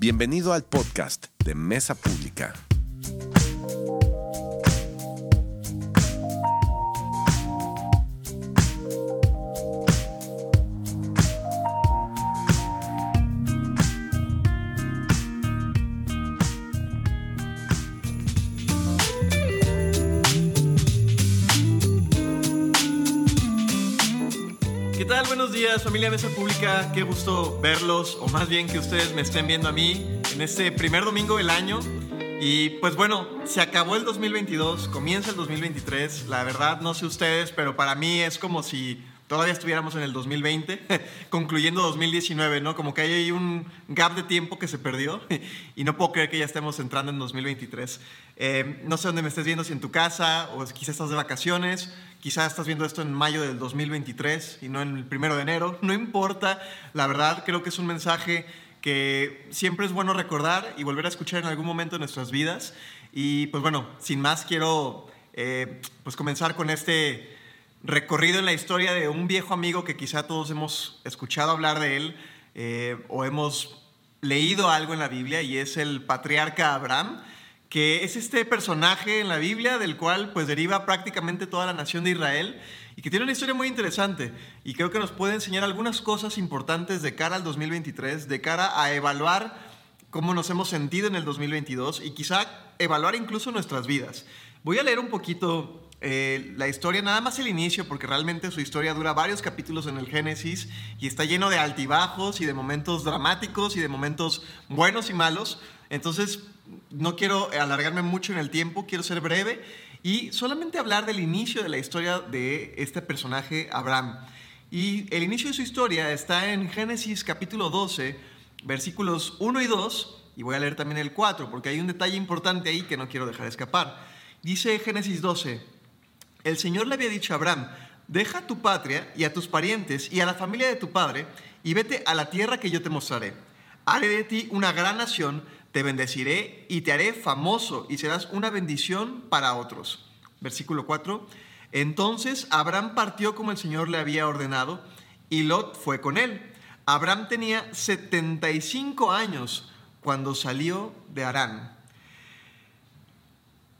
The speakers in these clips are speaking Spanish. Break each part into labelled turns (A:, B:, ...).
A: Bienvenido al podcast de Mesa Pública.
B: Días, familia Mesa Pública. Qué gusto verlos, o más bien que ustedes me estén viendo a mí en este primer domingo del año. Y pues bueno, se acabó el 2022, comienza el 2023. La verdad, no sé ustedes, pero para mí es como si todavía estuviéramos en el 2020, concluyendo 2019, ¿no? Como que hay un gap de tiempo que se perdió y no puedo creer que ya estemos entrando en 2023. Eh, no sé dónde me estés viendo, si en tu casa o quizás estás de vacaciones, quizás estás viendo esto en mayo del 2023 y no en el primero de enero, no importa, la verdad creo que es un mensaje que siempre es bueno recordar y volver a escuchar en algún momento de nuestras vidas. Y pues bueno, sin más quiero eh, pues comenzar con este recorrido en la historia de un viejo amigo que quizá todos hemos escuchado hablar de él eh, o hemos leído algo en la Biblia y es el patriarca Abraham, que es este personaje en la Biblia del cual pues deriva prácticamente toda la nación de Israel y que tiene una historia muy interesante y creo que nos puede enseñar algunas cosas importantes de cara al 2023, de cara a evaluar cómo nos hemos sentido en el 2022 y quizá evaluar incluso nuestras vidas. Voy a leer un poquito eh, la historia, nada más el inicio, porque realmente su historia dura varios capítulos en el Génesis y está lleno de altibajos y de momentos dramáticos y de momentos buenos y malos. Entonces, no quiero alargarme mucho en el tiempo, quiero ser breve y solamente hablar del inicio de la historia de este personaje, Abraham. Y el inicio de su historia está en Génesis capítulo 12, versículos 1 y 2, y voy a leer también el 4, porque hay un detalle importante ahí que no quiero dejar escapar. Dice Génesis 12, el Señor le había dicho a Abraham, deja tu patria y a tus parientes y a la familia de tu padre y vete a la tierra que yo te mostraré. Haré de ti una gran nación, te bendeciré y te haré famoso y serás una bendición para otros. Versículo 4. Entonces Abraham partió como el Señor le había ordenado y Lot fue con él. Abraham tenía 75 años cuando salió de Harán.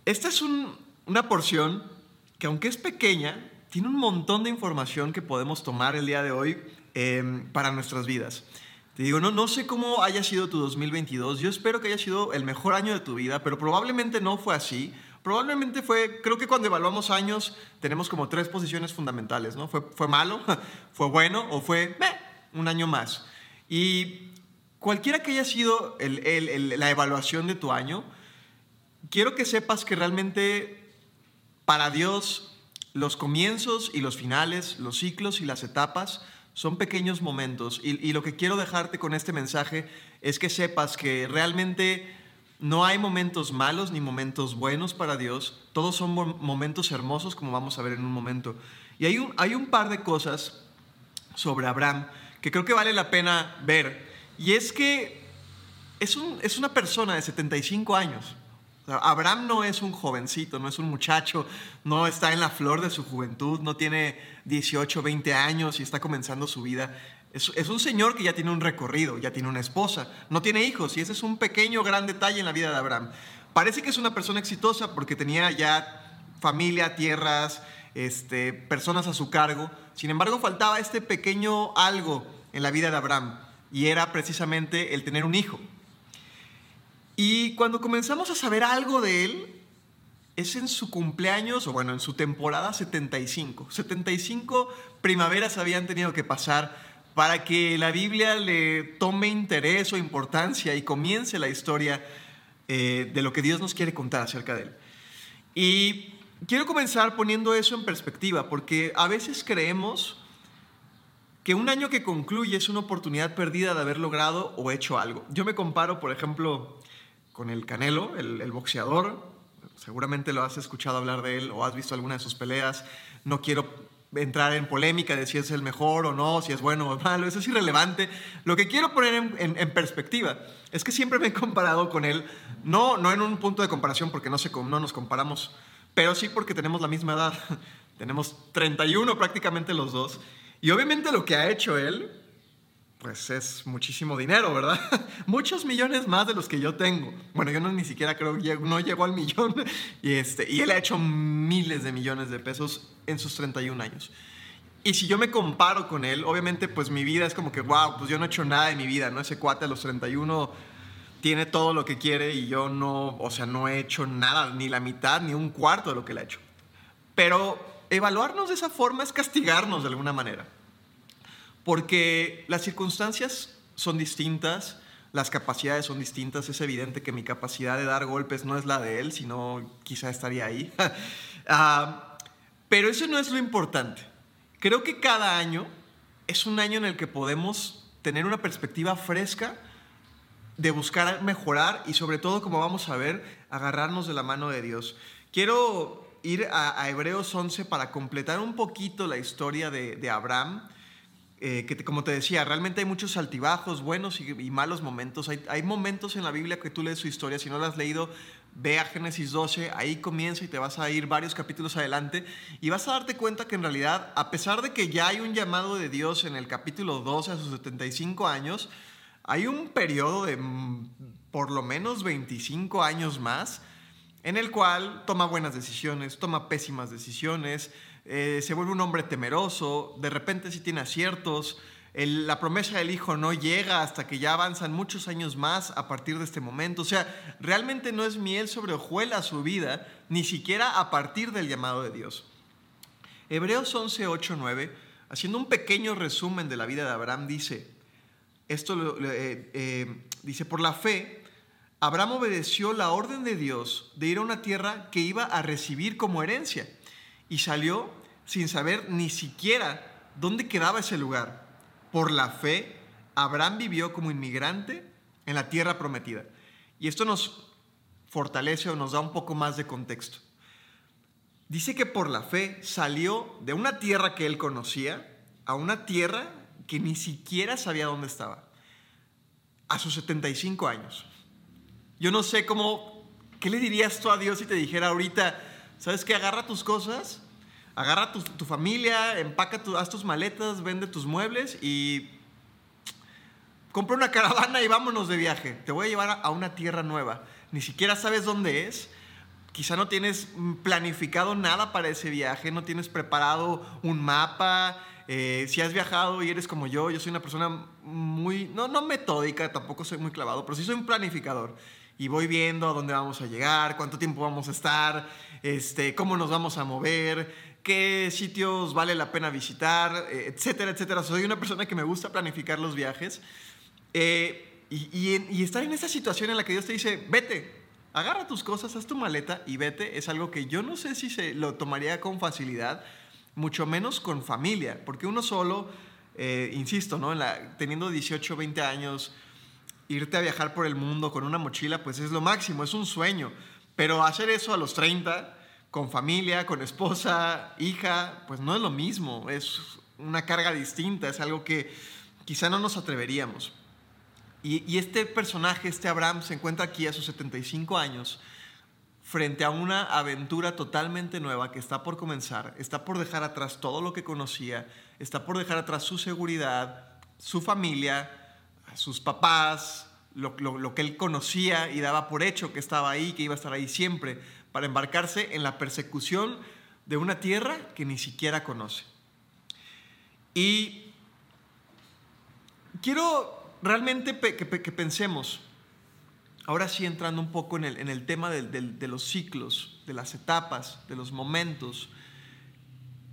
B: Esta es una porción que aunque es pequeña, tiene un montón de información que podemos tomar el día de hoy eh, para nuestras vidas. Te digo, no, no sé cómo haya sido tu 2022, yo espero que haya sido el mejor año de tu vida, pero probablemente no fue así. Probablemente fue, creo que cuando evaluamos años tenemos como tres posiciones fundamentales, ¿no? Fue, fue malo, fue bueno o fue un año más. Y cualquiera que haya sido la evaluación de tu año, quiero que sepas que realmente para Dios, los comienzos y los finales, los ciclos y las etapas son pequeños momentos. Y, lo que quiero dejarte con este mensaje es que sepas que realmente no hay momentos malos ni momentos buenos para Dios. Todos son momentos hermosos como vamos a ver en un momento. Y hay un, hay un par de cosas sobre Abraham que creo que vale la pena ver. Y es que es, un, es una persona de 75 años. Abraham no es un jovencito, no es un muchacho, no está en la flor de su juventud, no tiene 18, 20 años y está comenzando su vida. Es, un señor que ya tiene un recorrido, ya tiene una esposa, no tiene hijos y ese es un pequeño, gran detalle en la vida de Abraham. Parece que es una persona exitosa porque tenía ya familia, tierras, este, personas a su cargo. Sin embargo, faltaba este pequeño algo en la vida de Abraham y era precisamente el tener un hijo. Y cuando comenzamos a saber algo de él, es en su cumpleaños, o bueno, en su temporada 75. 75 primaveras habían tenido que pasar para que la Biblia le tome interés o importancia y comience la historia eh, de lo que Dios nos quiere contar acerca de él. Y quiero comenzar poniendo eso en perspectiva, porque a veces creemos que un año que concluye es una oportunidad perdida de haber logrado o hecho algo. Yo me comparo, por ejemplo, con el Canelo, el, boxeador. Seguramente lo has escuchado hablar de él o has visto alguna de sus peleas. No quiero entrar en polémica de si es el mejor o no, si es bueno o malo, eso es irrelevante. Lo que quiero poner en, perspectiva es que siempre me he comparado con él, no, no en un punto de comparación porque no, sé, no nos comparamos, pero sí porque tenemos la misma edad. tenemos 31 prácticamente los dos. Y obviamente lo que ha hecho él pues es muchísimo dinero, ¿verdad? Muchos millones más de los que yo tengo. Bueno, yo no ni siquiera creo que no llegó al millón. Y, este, y él ha hecho miles de millones de pesos en sus 31 años. Y si yo me comparo con él, obviamente pues mi vida es como que, wow, pues yo no he hecho nada de mi vida, ¿no? Ese cuate a los 31 tiene todo lo que quiere y yo no, o sea, no he hecho nada, ni la mitad, ni un cuarto de lo que él ha hecho. Pero evaluarnos de esa forma es castigarnos de alguna manera. Porque las circunstancias son distintas, las capacidades son distintas. Es evidente que mi capacidad de dar golpes no es la de él, sino quizá estaría ahí. Ah, pero eso no es lo importante. Creo que cada año es un año en el que podemos tener una perspectiva fresca de buscar mejorar y sobre todo, como vamos a ver, agarrarnos de la mano de Dios. Quiero ir a, Hebreos 11 para completar un poquito la historia de Abraham eh, que como te decía, realmente hay muchos altibajos, buenos y, malos momentos. Hay, hay, momentos en la Biblia que tú lees su historia, si no la has leído, ve a Génesis 12, ahí comienza y te vas a ir varios capítulos adelante y vas a darte cuenta que en realidad, a pesar de que ya hay un llamado de Dios en el capítulo 12 a sus 75 años, hay un periodo de mm, por lo menos 25 años más en el cual toma buenas decisiones, toma pésimas decisiones, eh, se vuelve un hombre temeroso, de repente sí tiene aciertos, la promesa del hijo no llega hasta que ya avanzan muchos años más a partir de este momento. O sea, realmente no es miel sobre hojuelas su vida, ni siquiera a partir del llamado de Dios. Hebreos 11, 8, 9, haciendo un pequeño resumen de la vida de Abraham, dice, esto eh, eh, dice, por la fe, Abraham obedeció la orden de Dios de ir a una tierra que iba a recibir como herencia y salió sin saber ni siquiera dónde quedaba ese lugar. Por la fe, Abraham vivió como inmigrante en la tierra prometida. Y esto nos fortalece o nos da un poco más de contexto. Dice que por la fe salió de una tierra que él conocía a una tierra que ni siquiera sabía dónde estaba. A sus 75 años. Yo no sé cómo, ¿qué le dirías tú a Dios si te dijera ahorita, ¿Sabes qué? Agarra tus cosas, agarra tu, tu familia, empaca, tu, haz tus maletas, vende tus muebles y compra una caravana y vámonos de viaje. Te voy a llevar a una tierra nueva. Ni siquiera sabes dónde es. Quizá no tienes planificado nada para ese viaje, no tienes preparado un mapa. Eh, si has viajado y eres como yo, yo soy una persona muy, no, no metódica, tampoco soy muy clavado, pero sí soy un planificador y voy viendo a dónde vamos a llegar, cuánto tiempo vamos a estar, este, cómo nos vamos a mover, qué sitios vale la pena visitar, eh, etcétera, etcétera. Soy una persona que me gusta planificar los viajes eh, y, estar en esa situación en la que Dios te dice, vete, agarra tus cosas, haz tu maleta y vete, es algo que yo no sé si se lo tomaría con facilidad, mucho menos con familia, porque uno solo, eh, insisto, ¿no? teniendo 18, 20 años, irte a viajar por el mundo con una mochila, pues es lo máximo, es un sueño. Pero hacer eso a los 30, con familia, con esposa, hija, pues no es lo mismo, es una carga distinta, es algo que quizá no nos atreveríamos. Y, este personaje, este Abraham, se encuentra aquí a sus 75 años frente a una aventura totalmente nueva que está por comenzar, está por dejar atrás todo lo que conocía, está por dejar atrás su seguridad, su familia, sus papás, lo, que él conocía y daba por hecho que estaba ahí, que iba a estar ahí siempre, para embarcarse en la persecución de una tierra que ni siquiera conoce. Y quiero realmente que, pensemos, ahora sí entrando un poco en el, tema de los ciclos, de las etapas, de los momentos,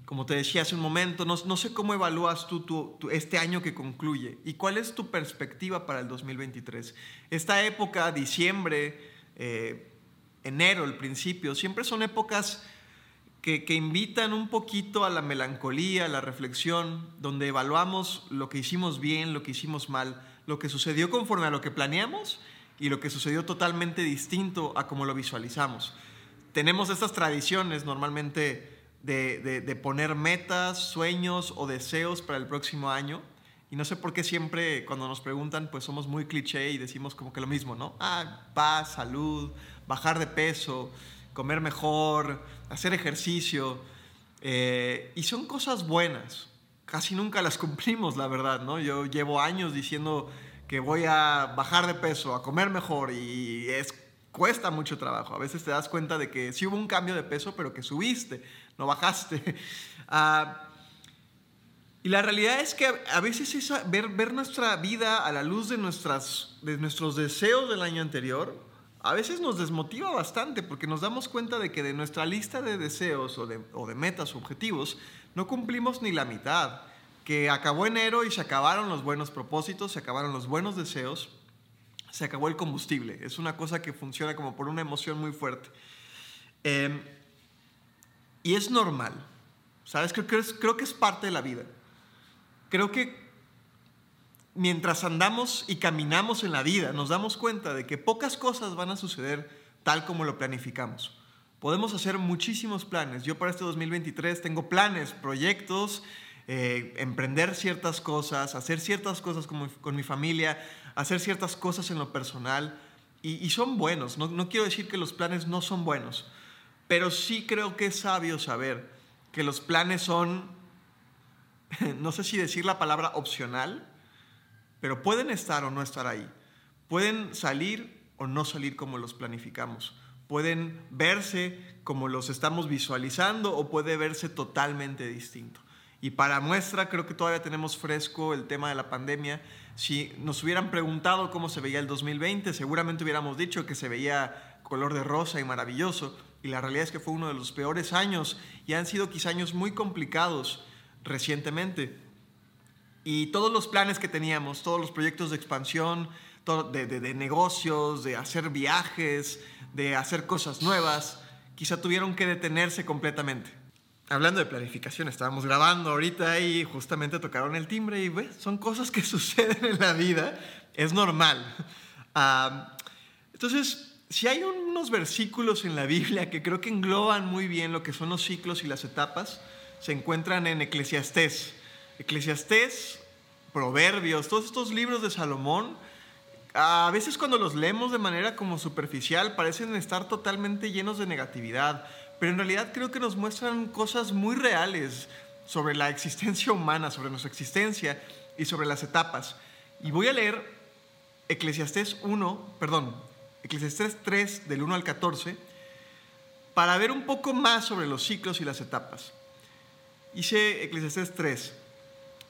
B: como te decía hace un momento, no, sé cómo evalúas tú, este año que concluye y cuál es tu perspectiva para el 2023. Esta época, diciembre, eh, enero, el principio, siempre son épocas que, que, invitan un poquito a la melancolía, a la reflexión, donde evaluamos lo que hicimos bien, lo que hicimos mal, lo que sucedió conforme a lo que planeamos y lo que sucedió totalmente distinto a como lo visualizamos. Tenemos estas tradiciones normalmente de, poner metas, sueños o deseos para el próximo año. Y no sé por qué siempre cuando nos preguntan, pues somos muy cliché y decimos como que lo mismo, ¿no? Ah, paz, salud, bajar de peso, comer mejor, hacer ejercicio. Eh, y son cosas buenas. casi nunca las cumplimos, la verdad, ¿no? Yo llevo años diciendo que voy a bajar de peso, a comer mejor y es cuesta mucho trabajo. A veces te das cuenta de que sí hubo un cambio de peso, pero que subiste, no bajaste. Ah, y la realidad es que a veces es ver, ver nuestra vida a la luz de, nuestras, de nuestros deseos del año anterior, a veces nos desmotiva bastante porque nos damos cuenta de que de nuestra lista de deseos o de, o de metas o objetivos no cumplimos ni la mitad. Que acabó enero y se acabaron los buenos propósitos, se acabaron los buenos deseos, se acabó el combustible. Es una cosa que funciona como por una emoción muy fuerte. Em, y es normal, ¿sabes? Creo, creo, creo que es parte de la vida creo que mientras andamos y caminamos en la vida, nos damos cuenta de que pocas cosas van a suceder tal como lo planificamos. Podemos hacer muchísimos planes. Yo para este 2023 tengo planes, proyectos, eh, emprender ciertas cosas, hacer ciertas cosas con mi, con mi, familia, hacer ciertas cosas en lo personal. Y, y son buenos. No, no quiero decir que los planes no son buenos, pero sí creo que es sabio saber que los planes son no sé si decir la palabra opcional, pero pueden estar o no estar ahí. Pueden salir o no salir como los planificamos. Pueden verse como los estamos visualizando o puede verse totalmente distinto. Y para muestra, creo que todavía tenemos fresco el tema de la pandemia. Si nos hubieran preguntado cómo se veía el 2020, seguramente hubiéramos dicho que se veía color de rosa y maravilloso. Y la realidad es que fue uno de los peores años y han sido quizá años muy complicados recientemente. Y todos los planes que teníamos, todos los proyectos de expansión, de, de, negocios, de hacer viajes, de hacer cosas nuevas, quizá tuvieron que detenerse completamente. Hablando de planificación, estábamos grabando ahorita y justamente tocaron el timbre y son cosas que suceden en la vida, es normal. entonces, si hay unos versículos en la Biblia que creo que engloban muy bien lo que son los ciclos y las etapas, se encuentran en Eclesiastés. Eclesiastés, Proverbios, todos estos libros de Salomón, a veces cuando los leemos de manera como superficial parecen estar totalmente llenos de negatividad, pero en realidad creo que nos muestran cosas muy reales sobre la existencia humana, sobre nuestra existencia y sobre las etapas. Y voy a leer Eclesiastés 1, perdón, Eclesiastés 3 del 1 al 14 para ver un poco más sobre los ciclos y las etapas. Dice Eclesiastés 3,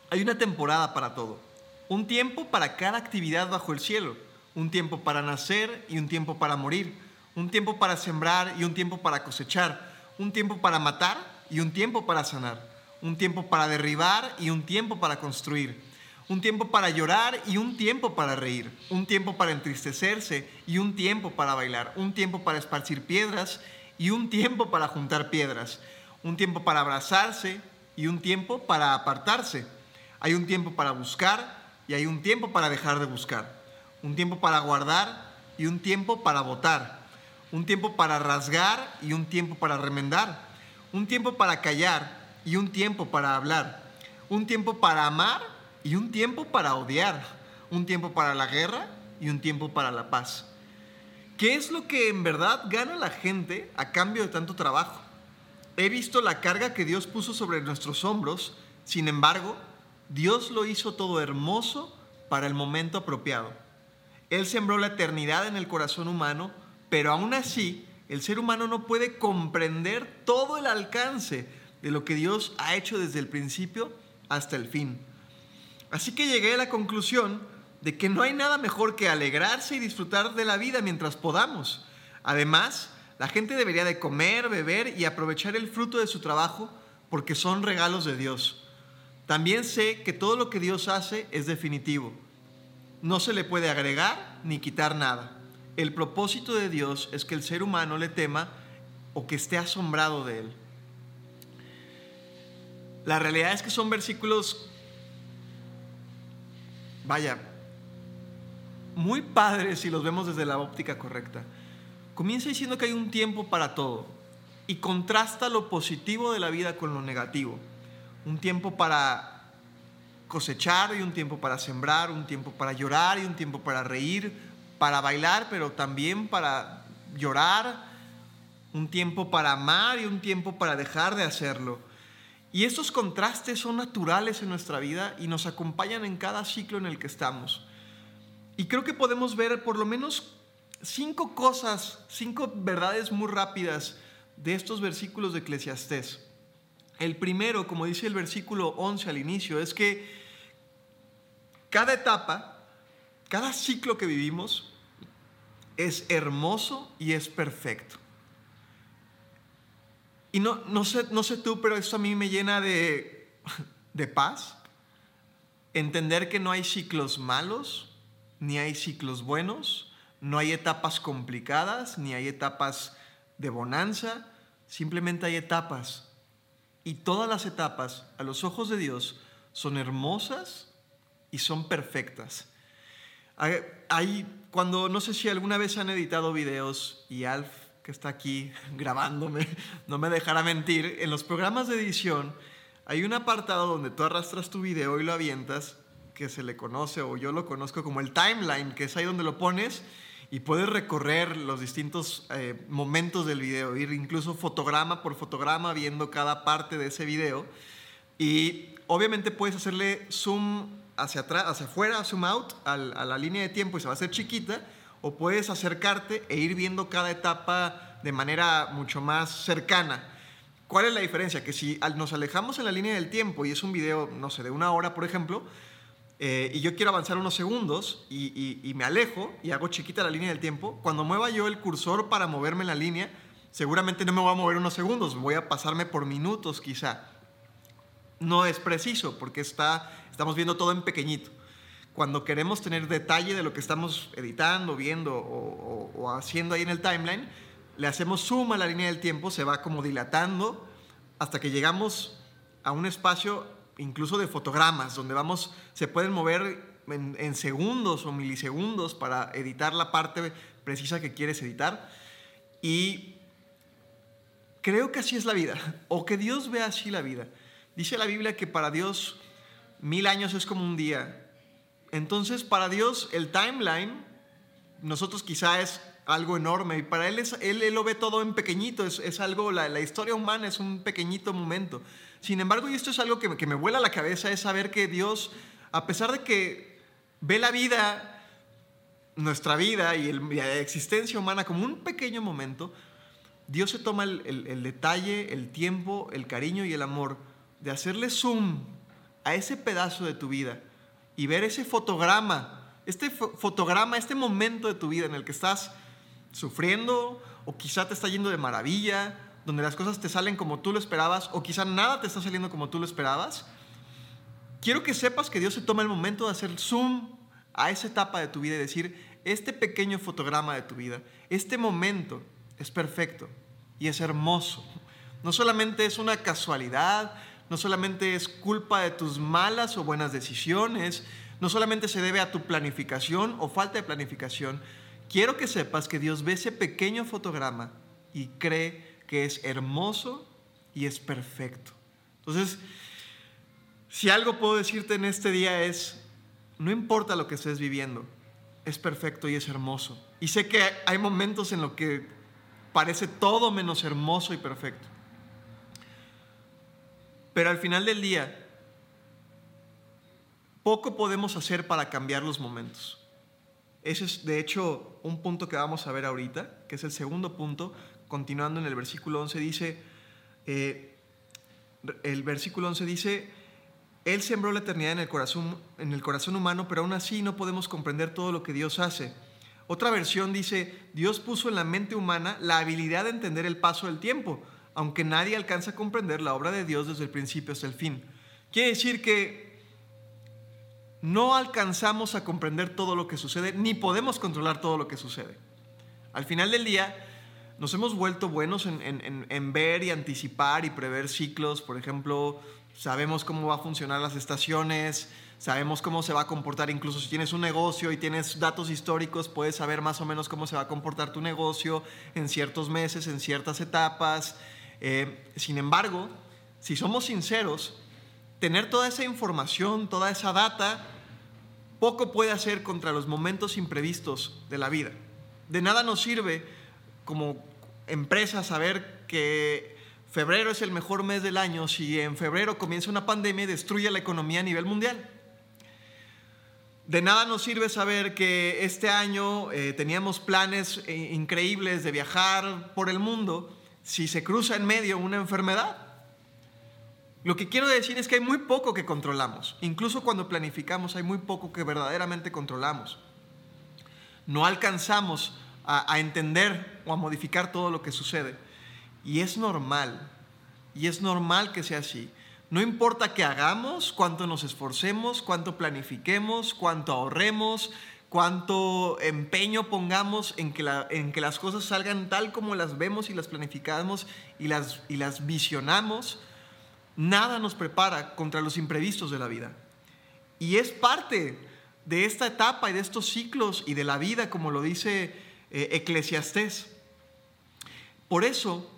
B: hay una temporada para todo, un tiempo para cada actividad bajo el cielo, un tiempo para nacer y un tiempo para morir, un tiempo para sembrar y un tiempo para cosechar, un tiempo para matar y un tiempo para sanar, un tiempo para derribar y un tiempo para construir, un tiempo para llorar y un tiempo para reír, un tiempo para entristecerse y un tiempo para bailar, un tiempo para esparcir piedras y un tiempo para juntar piedras, un tiempo para abrazarse y un tiempo para apartarse. Hay un tiempo para buscar y hay un tiempo para dejar de buscar. Un tiempo para guardar y un tiempo para votar. Un tiempo para rasgar y un tiempo para remendar. Un tiempo para callar y un tiempo para hablar. Un tiempo para amar y un tiempo para odiar. Un tiempo para la guerra y un tiempo para la paz. ¿Qué es lo que en verdad gana la gente a cambio de tanto trabajo? He visto la carga que Dios puso sobre nuestros hombros, sin embargo, Dios lo hizo todo hermoso para el momento apropiado. Él sembró la eternidad en el corazón humano, pero aún así el ser humano no puede comprender todo el alcance de lo que Dios ha hecho desde el principio hasta el fin. Así que llegué a la conclusión de que no hay nada mejor que alegrarse y disfrutar de la vida mientras podamos. Además, la gente debería de comer, beber y aprovechar el fruto de su trabajo porque son regalos de Dios. También sé que todo lo que Dios hace es definitivo. No se le puede agregar ni quitar nada. El propósito de Dios es que el ser humano le tema o que esté asombrado de él. La realidad es que son versículos, vaya, muy padres si los vemos desde la óptica correcta comienza diciendo que hay un tiempo para todo y contrasta lo positivo de la vida con lo negativo. Un tiempo para cosechar y un tiempo para sembrar, un tiempo para llorar y un tiempo para reír, para bailar, pero también para llorar, un tiempo para amar y un tiempo para dejar de hacerlo. Y estos contrastes son naturales en nuestra vida y nos acompañan en cada ciclo en el que estamos. Y creo que podemos ver por lo menos cinco cosas, cinco verdades muy rápidas de estos versículos de Eclesiastés. El primero, como dice el versículo 11 al inicio, es que cada etapa, cada ciclo que vivimos es hermoso y es perfecto. Y no, no, sé, no sé tú, pero esto a mí me llena de, de paz. Entender que no hay ciclos malos, ni hay ciclos buenos, no hay etapas complicadas, ni hay etapas de bonanza, simplemente hay etapas. Y todas las etapas, a los ojos de Dios, son hermosas y son perfectas. Hay, cuando, no sé si alguna vez han editado videos y Alf, que está aquí grabándome, no me dejará mentir, en los programas de edición hay un apartado donde tú arrastras tu video y lo avientas, que se le conoce o yo lo conozco como el timeline, que es ahí donde lo pones y puedes recorrer los distintos eh, momentos del video, ir incluso fotograma por fotograma viendo cada parte de ese video. Y obviamente puedes hacerle zoom hacia atrás, hacia afuera, zoom out a la línea de tiempo y se va a hacer chiquita, o puedes acercarte e ir viendo cada etapa de manera mucho más cercana. ¿Cuál es la diferencia? Que si nos alejamos en la línea del tiempo y es un video, no sé, de una hora, por ejemplo, eh, y yo quiero avanzar unos segundos y, me alejo y hago chiquita la línea del tiempo, cuando mueva yo el cursor para moverme en la línea, seguramente no me voy a mover unos segundos, voy a pasarme por minutos quizá. No es preciso porque está, estamos viendo todo en pequeñito. Cuando queremos tener detalle de lo que estamos editando, viendo o, o haciendo ahí en el timeline, le hacemos zoom a la línea del tiempo, se va como dilatando hasta que llegamos a un espacio incluso de fotogramas, donde vamos, se pueden mover en, segundos o milisegundos para editar la parte precisa que quieres editar. Y creo que así es la vida, o que Dios ve así la vida. Dice la Biblia que para Dios mil años es como un día. Entonces, para Dios el timeline, nosotros quizá es algo enorme y para Él, es, él, lo ve todo en pequeñito, es, algo, la, la historia humana es un pequeñito momento. Sin embargo, y esto es algo que me, que me vuela la cabeza, es saber que Dios, a pesar de que ve la vida, nuestra vida y, la existencia humana como un pequeño momento, Dios se toma el, detalle, el tiempo, el cariño y el amor de hacerle zoom a ese pedazo de tu vida y ver ese fotograma, este fotograma, este momento de tu vida en el que estás sufriendo o quizá te está yendo de maravilla donde las cosas te salen como tú lo esperabas o quizá nada te está saliendo como tú lo esperabas, quiero que sepas que Dios se toma el momento de hacer zoom a esa etapa de tu vida y decir, este pequeño fotograma de tu vida, este momento es perfecto y es hermoso. No solamente es una casualidad, no solamente es culpa de tus malas o buenas decisiones, no solamente se debe a tu planificación o falta de planificación. Quiero que sepas que Dios ve ese pequeño fotograma y cree que es hermoso y es perfecto. Entonces, si algo puedo decirte en este día es, no importa lo que estés viviendo, es perfecto y es hermoso. Y sé que hay momentos en los que parece todo menos hermoso y perfecto. Pero al final del día, poco podemos hacer para cambiar los momentos. Ese es, de hecho, un punto que vamos a ver ahorita, que es el segundo punto, continuando en el versículo 11, dice, eh, el versículo 11 dice, Él sembró la eternidad en el, corazón, en el corazón humano, pero aún así no podemos comprender todo lo que Dios hace. Otra versión dice, Dios puso en la mente humana la habilidad de entender el paso del tiempo, aunque nadie alcanza a comprender la obra de Dios desde el principio hasta el fin. Quiere decir que no alcanzamos a comprender todo lo que sucede, ni podemos controlar todo lo que sucede. Al final del día, nos hemos vuelto buenos en, ver y anticipar y prever ciclos. Por ejemplo, sabemos cómo va a funcionar las estaciones, sabemos cómo se va a comportar, incluso si tienes un negocio y tienes datos históricos, puedes saber más o menos cómo se va a comportar tu negocio en ciertos meses, en ciertas etapas. Eh, sin embargo, si somos sinceros, tener toda esa información, toda esa data, poco puede hacer contra los momentos imprevistos de la vida. De nada nos sirve como empresa saber que febrero es el mejor mes del año si en febrero comienza una pandemia y destruye la economía a nivel mundial. De nada nos sirve saber que este año eh, teníamos planes eh, increíbles de viajar por el mundo si se cruza en medio una enfermedad. Lo que quiero decir es que hay muy poco que controlamos. Incluso cuando planificamos hay muy poco que verdaderamente controlamos. No alcanzamos a, a entender o a modificar todo lo que sucede. Y es normal. Y es normal que sea así. No importa qué hagamos, cuánto nos esforcemos, cuánto planifiquemos, cuánto ahorremos, cuánto empeño pongamos en que, en que las cosas salgan tal como las vemos y las planificamos y las, y las visionamos, nada nos prepara contra los imprevistos de la vida. Y es parte de esta etapa y de estos ciclos y de la vida, como lo dice eh, Eclesiastés. Por eso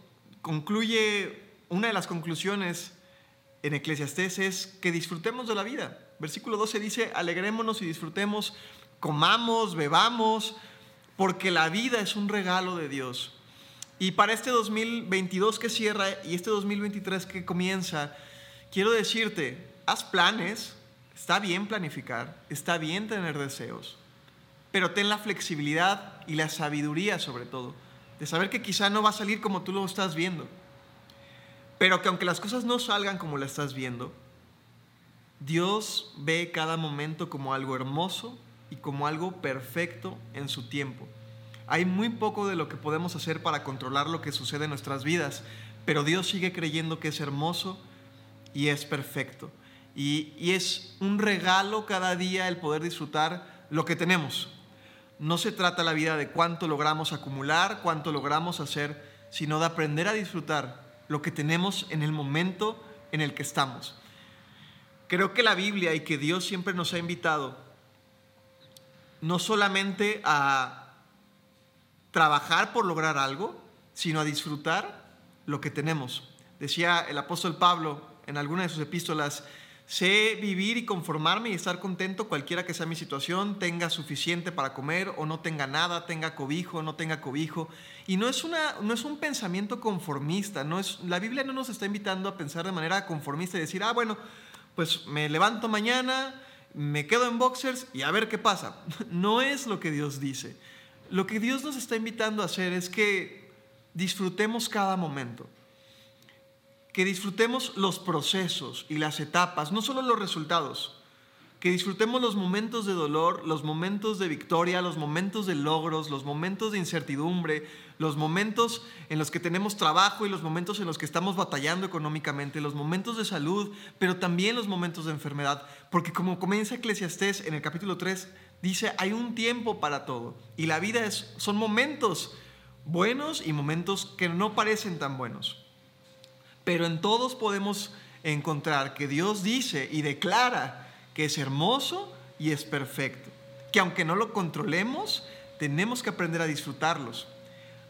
B: concluye una de las conclusiones en Eclesiastés es que disfrutemos de la vida. Versículo 12 dice, alegrémonos y disfrutemos, comamos, bebamos, porque la vida es un regalo de Dios. Y para este 2022 que cierra y este 2023 que comienza, quiero decirte, haz planes, está bien planificar, está bien tener deseos, pero ten la flexibilidad y la sabiduría sobre todo, de saber que quizá no va a salir como tú lo estás viendo pero que aunque las cosas no salgan como la estás viendo, Dios ve cada momento como algo hermoso y como algo perfecto en su tiempo. Hay muy poco de lo que podemos hacer para controlar lo que sucede en nuestras vidas, pero Dios sigue creyendo que es hermoso y es perfecto. Y, y, es un regalo cada día el poder disfrutar lo que tenemos. No se trata la vida de cuánto logramos acumular, cuánto logramos hacer, sino de aprender a disfrutar lo que tenemos en el momento en el que estamos. Creo que la Biblia y que Dios siempre nos ha invitado no solamente a trabajar por lograr algo, sino a disfrutar lo que tenemos. Decía el apóstol Pablo en alguna de sus epístolas, Sé vivir y conformarme y estar contento cualquiera que sea mi situación, tenga suficiente para comer o no tenga nada, tenga cobijo o no tenga cobijo. Y no es, una, no es un pensamiento conformista, no es, la Biblia no nos está invitando a pensar de manera conformista y decir, ah, bueno, pues me levanto mañana, me quedo en boxers y a ver qué pasa. No es lo que Dios dice. Lo que Dios nos está invitando a hacer es que disfrutemos cada momento que disfrutemos los procesos y las etapas, no solo los resultados, que disfrutemos los momentos de dolor, los momentos de victoria, los momentos de logros, los momentos de incertidumbre, los momentos en los que tenemos trabajo y los momentos en los que estamos batallando económicamente, los momentos de salud, pero también los momentos de enfermedad, porque como comienza Eclesiastés en el capítulo 3, dice, hay un tiempo para todo y la vida es, son momentos buenos y momentos que no parecen tan buenos pero en todos podemos encontrar que Dios dice y declara que es hermoso y es perfecto, que aunque no lo controlemos, tenemos que aprender a disfrutarlos.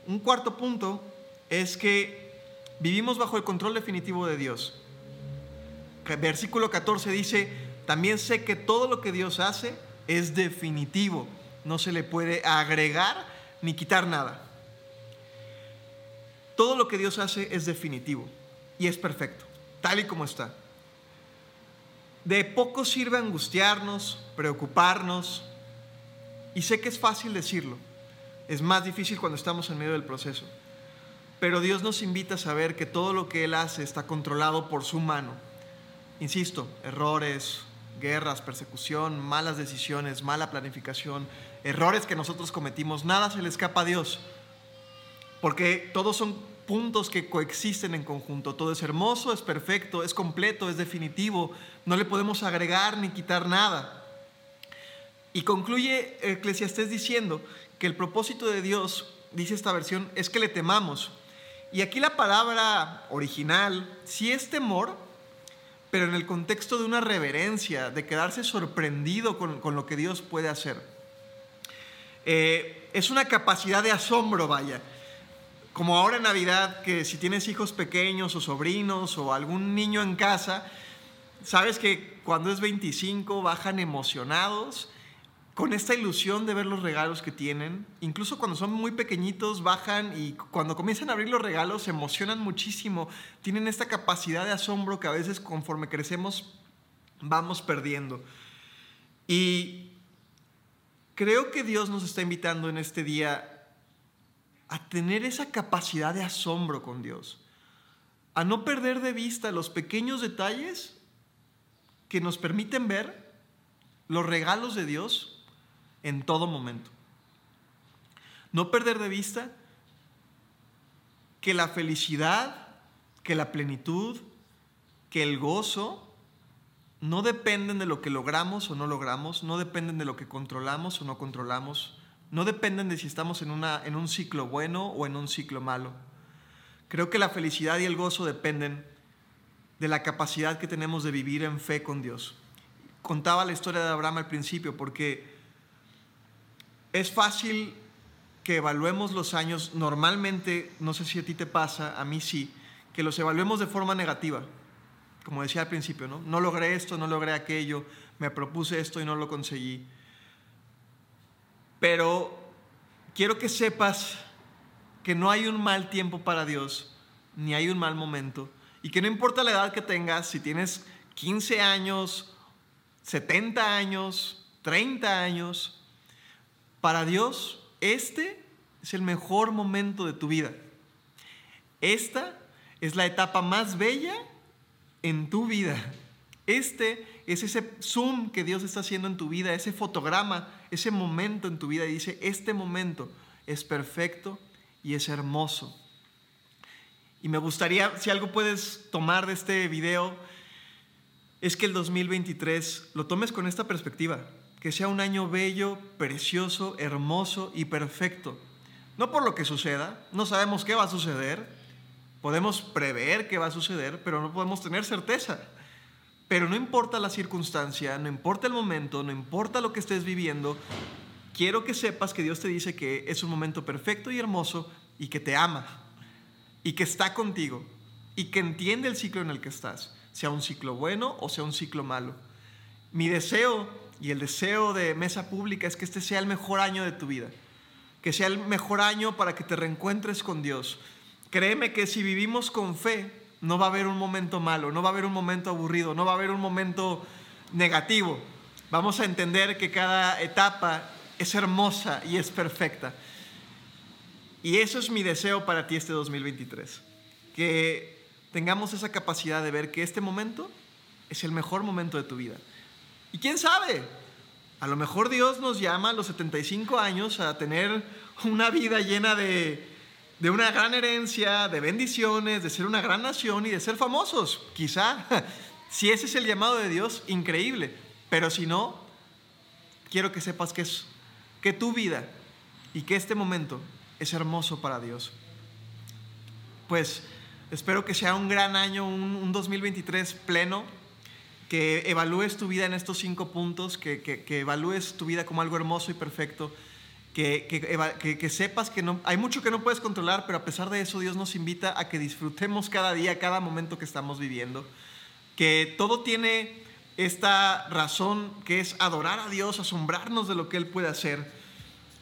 B: Un cuarto punto es que vivimos bajo el control definitivo de Dios. Versículo 14 dice, también sé que todo lo que Dios hace es definitivo, no se le puede agregar ni quitar nada. Todo lo que Dios hace es definitivo y es perfecto, tal y como está. De poco sirve angustiarnos, preocuparnos, y sé que es fácil decirlo, es más difícil cuando estamos en medio del proceso, pero Dios nos invita a saber que todo lo que Él hace está controlado por su mano. Insisto, errores, guerras, persecución, malas decisiones, mala planificación, errores que nosotros cometimos, nada se le escapa a Dios, porque todos son puntos que coexisten en conjunto. Todo es hermoso, es perfecto, es completo, es definitivo. No le podemos agregar ni quitar nada. Y concluye Eclesiastés diciendo que el propósito de Dios, dice esta versión, es que le temamos. Y aquí la palabra original sí es temor, pero en el contexto de una reverencia, de quedarse sorprendido con, lo que Dios puede hacer. Eh, es una capacidad de asombro, vaya como ahora en Navidad, que si tienes hijos pequeños o sobrinos o algún niño en casa, sabes que cuando es 25 bajan emocionados con esta ilusión de ver los regalos que tienen. Incluso cuando son muy pequeñitos, bajan y cuando comienzan a abrir los regalos se emocionan muchísimo. Tienen esta capacidad de asombro que a veces conforme crecemos vamos perdiendo. Y creo que Dios nos está invitando en este día a tener esa capacidad de asombro con Dios, a no perder de vista los pequeños detalles que nos permiten ver los regalos de Dios en todo momento. No perder de vista que la felicidad, que la plenitud, que el gozo no dependen de lo que logramos o no logramos, no dependen de lo que controlamos o no controlamos, no dependen de si estamos en, una, en un ciclo bueno o en un ciclo malo. Creo que la felicidad y el gozo dependen de la capacidad que tenemos de vivir en fe con Dios. Contaba la historia de Abraham al principio porque es fácil que evaluemos los años, normalmente, no sé si a ti te pasa, a mí sí, que los evaluemos de forma negativa como decía al principio, ¿no? No logré esto, no logré aquello, me propuse esto y no lo conseguí. Pero quiero que sepas que no hay un mal tiempo para Dios, ni hay un mal momento, y que no importa la edad que tengas, si tienes 15 años, 70 años, 30 años, para Dios este es el mejor momento de tu vida. Esta es la etapa más bella en tu vida. Este es ese zoom que Dios está haciendo en tu vida, ese fotograma, ese momento en tu vida. Y dice, este momento es perfecto y es hermoso. Y me gustaría, si algo puedes tomar de este video, es que el 2023 lo tomes con esta perspectiva, que sea un año bello, precioso, hermoso y perfecto. No por lo que suceda, no sabemos qué va a suceder, Podemos prever qué va a suceder, pero no podemos tener certeza. Pero no importa la circunstancia, no importa el momento, no importa lo que estés viviendo, quiero que sepas que Dios te dice que es un momento perfecto y hermoso y que te ama y que está contigo y que entiende el ciclo en el que estás, sea un ciclo bueno o sea un ciclo malo. Mi deseo y el deseo de Mesa Pública es que este sea el mejor año de tu vida, que sea el mejor año para que te reencuentres con Dios, Créeme que si vivimos con fe, no va a haber un momento malo, no va a haber un momento aburrido, no va a haber un momento negativo. Vamos a entender que cada etapa es hermosa y es perfecta. Y eso es mi deseo para ti este 2023. Que tengamos esa capacidad de ver que este momento es el mejor momento de tu vida. Y quién sabe, a lo mejor Dios nos llama a los 75 años a tener una vida llena de de una gran herencia, de bendiciones, de ser una gran nación y de ser famosos. Quizá, si ese es el llamado de Dios, increíble. Pero si no, quiero que sepas que, es, que tu vida y que este momento es hermoso para Dios. Pues espero que sea un gran año, un, un 2023 pleno, que evalúes tu vida en estos cinco puntos, que, que, que evalúes tu vida como algo hermoso y perfecto que, que, sepas que no, hay mucho que no puedes controlar, pero a pesar de eso Dios nos invita a que disfrutemos cada día, cada momento que estamos viviendo, que todo tiene esta razón que es adorar a Dios, asombrarnos de lo que Él puede hacer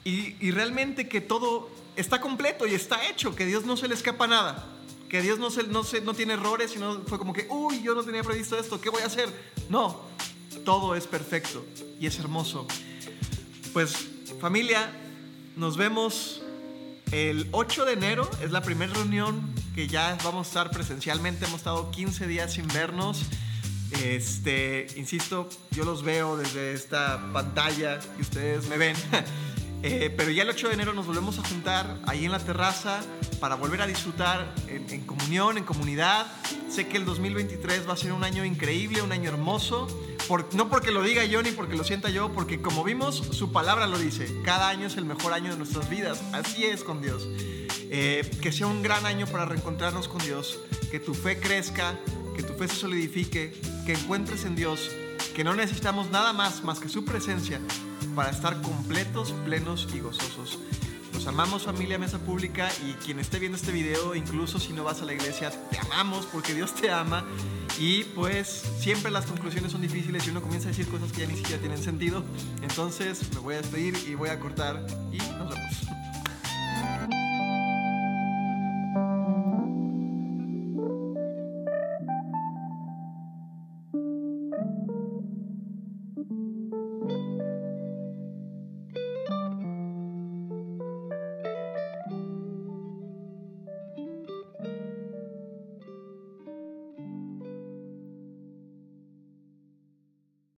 B: y, y realmente que todo está completo y está hecho, que Dios no se le escapa nada, que Dios no, se, no, se, no tiene errores, sino fue como que, uy, yo no tenía previsto esto, ¿qué voy a hacer? No, todo es perfecto y es hermoso. Pues familia, nos vemos el 8 de enero, es la primera reunión que ya vamos a estar presencialmente. Hemos estado 15 días sin vernos. Este, insisto, yo los veo desde esta pantalla y ustedes me ven. Eh, pero ya el 8 de enero nos volvemos a juntar ahí en la terraza para volver a disfrutar en, comunión, en comunidad. Sé que el 2023 va a ser un año increíble, un año hermoso. No porque lo diga yo ni porque lo sienta yo, porque como vimos, su palabra lo dice. Cada año es el mejor año de nuestras vidas. Así es con Dios. Eh, que sea un gran año para reencontrarnos con Dios. Que tu fe crezca, que tu fe se solidifique, que encuentres en Dios que no necesitamos nada más más que su presencia para estar completos, plenos y gozosos. Los amamos familia Mesa Pública y quien esté viendo este video, incluso si no vas a la iglesia, te amamos porque Dios te ama Y pues siempre las conclusiones son difíciles y uno comienza a decir cosas que ya ni siquiera tienen sentido. Entonces me voy a despedir y voy a cortar y nos vemos.